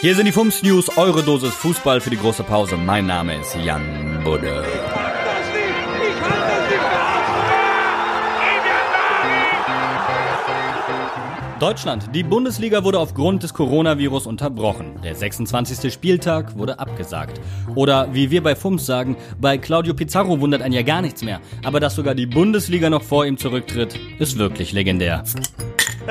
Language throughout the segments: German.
Hier sind die Fums News, eure Dosis Fußball für die große Pause. Mein Name ist Jan Budde. Deutschland. Die Bundesliga wurde aufgrund des Coronavirus unterbrochen. Der 26. Spieltag wurde abgesagt. Oder wie wir bei FUMS sagen, bei Claudio Pizarro wundert ein ja gar nichts mehr. Aber dass sogar die Bundesliga noch vor ihm zurücktritt, ist wirklich legendär.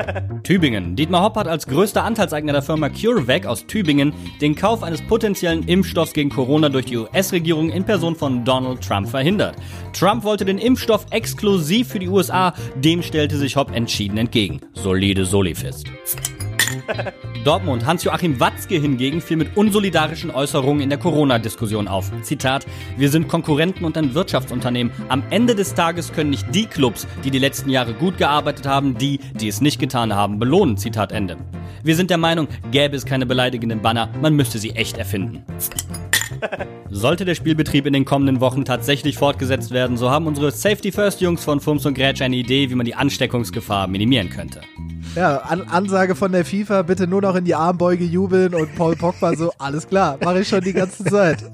Tübingen. Dietmar Hopp hat als größter Anteilseigner der Firma CureVac aus Tübingen den Kauf eines potenziellen Impfstoffs gegen Corona durch die US-Regierung in Person von Donald Trump verhindert. Trump wollte den Impfstoff exklusiv für die USA, dem stellte sich Hopp entschieden entgegen. Solide Solifist. Dortmund. Hans-Joachim Watzke hingegen fiel mit unsolidarischen Äußerungen in der Corona-Diskussion auf. Zitat, wir sind Konkurrenten und ein Wirtschaftsunternehmen. Am Ende des Tages können nicht die Clubs, die die letzten Jahre gut gearbeitet haben, die, die es nicht getan haben, belohnen. Zitat Ende. Wir sind der Meinung, gäbe es keine beleidigenden Banner, man müsste sie echt erfinden. Sollte der Spielbetrieb in den kommenden Wochen tatsächlich fortgesetzt werden, so haben unsere Safety First Jungs von Fums und Grätsch eine Idee, wie man die Ansteckungsgefahr minimieren könnte. Ja, An Ansage von der FIFA, bitte nur noch in die Armbeuge jubeln und Paul Pogba so, alles klar, mache ich schon die ganze Zeit.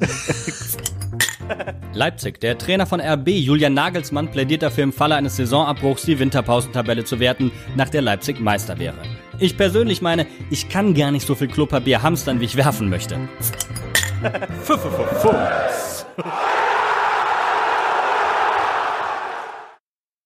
Leipzig. Der Trainer von RB, Julian Nagelsmann, plädiert dafür im Falle eines Saisonabbruchs die Winterpausentabelle zu werten, nach der Leipzig Meister wäre. Ich persönlich meine, ich kann gar nicht so viel Klopapier hamstern, wie ich werfen möchte. Fools.